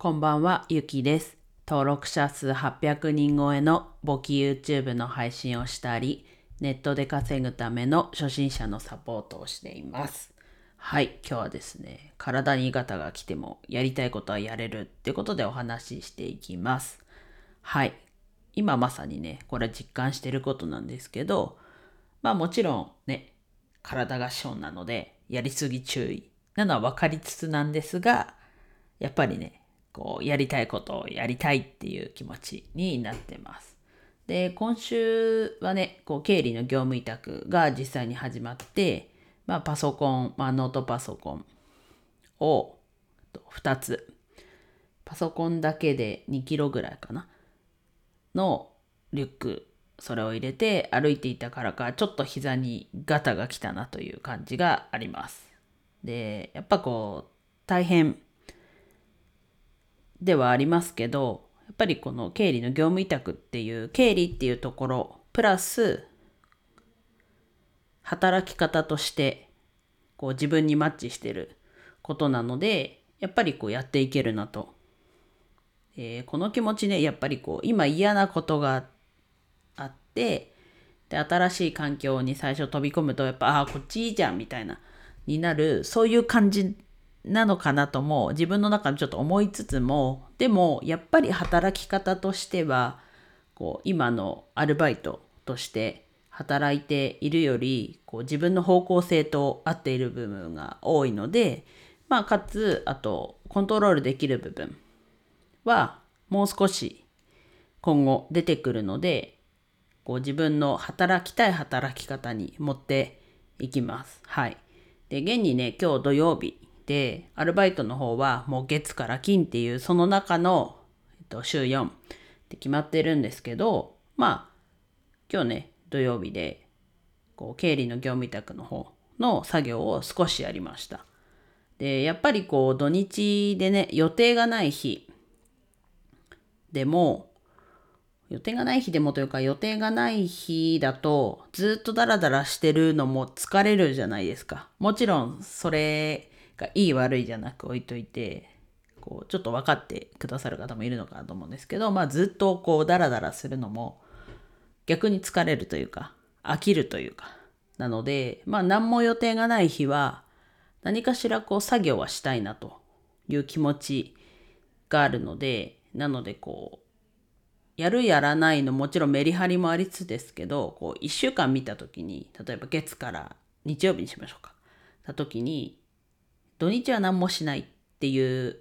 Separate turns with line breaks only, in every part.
こんばんは、ゆきです。登録者数800人超えの簿記 YouTube の配信をしたり、ネットで稼ぐための初心者のサポートをしています。はい、今日はですね、体にガタが来てもやりたいことはやれるってことでお話ししていきます。はい、今まさにね、これ実感してることなんですけど、まあもちろんね、体が資本なので、やりすぎ注意なのは分かりつつなんですが、やっぱりね、こう、やりたいことをやりたいっていう気持ちになってます。で、今週はね、こう、経理の業務委託が実際に始まって、まあ、パソコン、まあ、ノートパソコンを2つ、パソコンだけで2キロぐらいかな、のリュック、それを入れて歩いていたからか、ちょっと膝にガタが来たなという感じがあります。で、やっぱこう、大変ではありますけど、やっぱりこの経理の業務委託っていう、経理っていうところ、プラス、働き方として、こう自分にマッチしてることなので、やっぱりこうやっていけるなと。えーこの気持ちね、やっぱりこう、今嫌なことがあって、で、新しい環境に最初飛び込むと、やっぱ、ああ、こっちいいじゃん、みたいな、になる、そういう感じなのかなとも、自分の中でちょっと思いつつも、でも、やっぱり働き方としては、こう、今のアルバイトとして働いているより、こう、自分の方向性と合っている部分が多いので、まあ、かつ、あと、コントロールできる部分は、もう少し今後出てくるので、こう自分の働きたい働き方に持っていきます。はい。で、現にね、今日土曜日で、アルバイトの方はもう月から金っていう、その中の、えっと、週4って決まってるんですけど、まあ、今日ね、土曜日で、こう、経理の業務委託の方の作業を少しやりました。で、やっぱりこう、土日でね、予定がない日でも、予定がない日でもというか予定がない日だとずっとダラダラしてるのも疲れるじゃないですか。もちろんそれがいい悪いじゃなく置いといてこうちょっと分かってくださる方もいるのかなと思うんですけどまあずっとこうダラダラするのも逆に疲れるというか飽きるというかなのでまあ何も予定がない日は何かしらこう作業はしたいなという気持ちがあるのでなのでこうやるやらないのもちろんメリハリもありつつですけど、こう1週間見た時に、例えば月から日曜日にしましょうか。た時に、土日は何もしないっていう、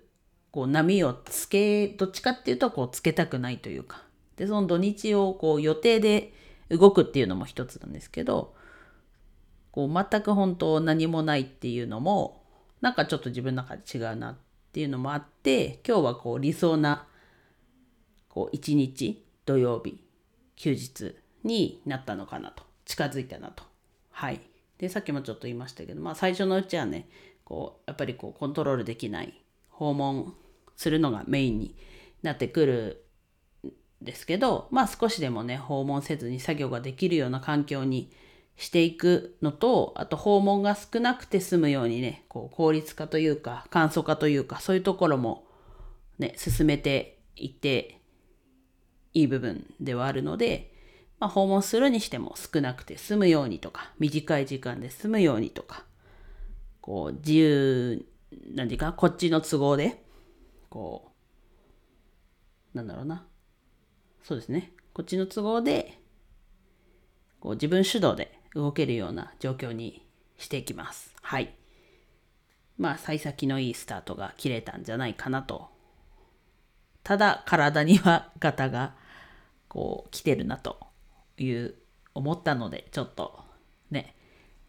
こう波をつけ、どっちかっていうとこうつけたくないというか。で、その土日をこう予定で動くっていうのも一つなんですけど、こう全く本当何もないっていうのも、なんかちょっと自分の中で違うなっていうのもあって、今日はこう理想なこう一日土曜日休日になったのかなと近づいたなとはいでさっきもちょっと言いましたけどまあ最初のうちはねこうやっぱりこうコントロールできない訪問するのがメインになってくるんですけどまあ少しでもね訪問せずに作業ができるような環境にしていくのとあと訪問が少なくて済むようにねこう効率化というか簡素化というかそういうところもね進めていっていい部分ではあるので、まあ、訪問するにしても少なくて済むようにとか、短い時間で済むようにとか、こう、自由、何時間こっちの都合で、こう、なんだろうな。そうですね。こっちの都合で、こう自分主導で動けるような状況にしていきます。はい。まあ、幸先のいいスタートが切れたんじゃないかなとただ体にはガタがこう来てるなという思ったのでちょっとね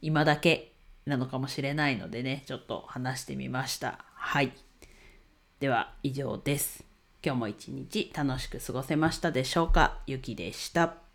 今だけなのかもしれないのでねちょっと話してみました。はい。では以上です。今日も一日楽しく過ごせましたでしょうか？ゆきでした。